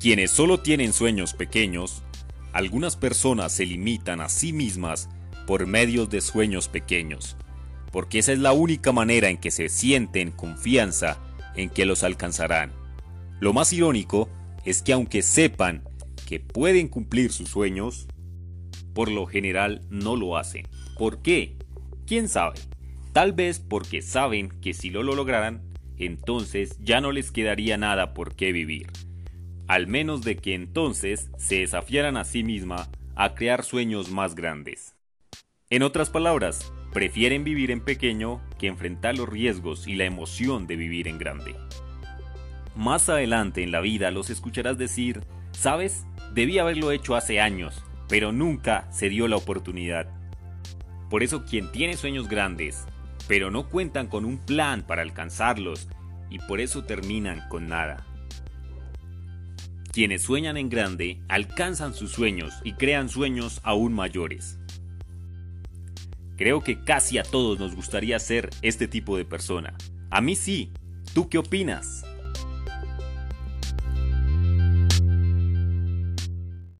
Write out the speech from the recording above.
Quienes solo tienen sueños pequeños, algunas personas se limitan a sí mismas por medio de sueños pequeños, porque esa es la única manera en que se sienten confianza en que los alcanzarán. Lo más irónico es que aunque sepan que pueden cumplir sus sueños, por lo general no lo hacen. ¿Por qué? ¿Quién sabe? Tal vez porque saben que si lo, lo lograran, entonces ya no les quedaría nada por qué vivir al menos de que entonces se desafiaran a sí misma a crear sueños más grandes. En otras palabras, prefieren vivir en pequeño que enfrentar los riesgos y la emoción de vivir en grande. Más adelante en la vida los escucharás decir, ¿sabes? Debí haberlo hecho hace años, pero nunca se dio la oportunidad. Por eso quien tiene sueños grandes, pero no cuentan con un plan para alcanzarlos, y por eso terminan con nada. Quienes sueñan en grande alcanzan sus sueños y crean sueños aún mayores. Creo que casi a todos nos gustaría ser este tipo de persona. A mí sí. ¿Tú qué opinas?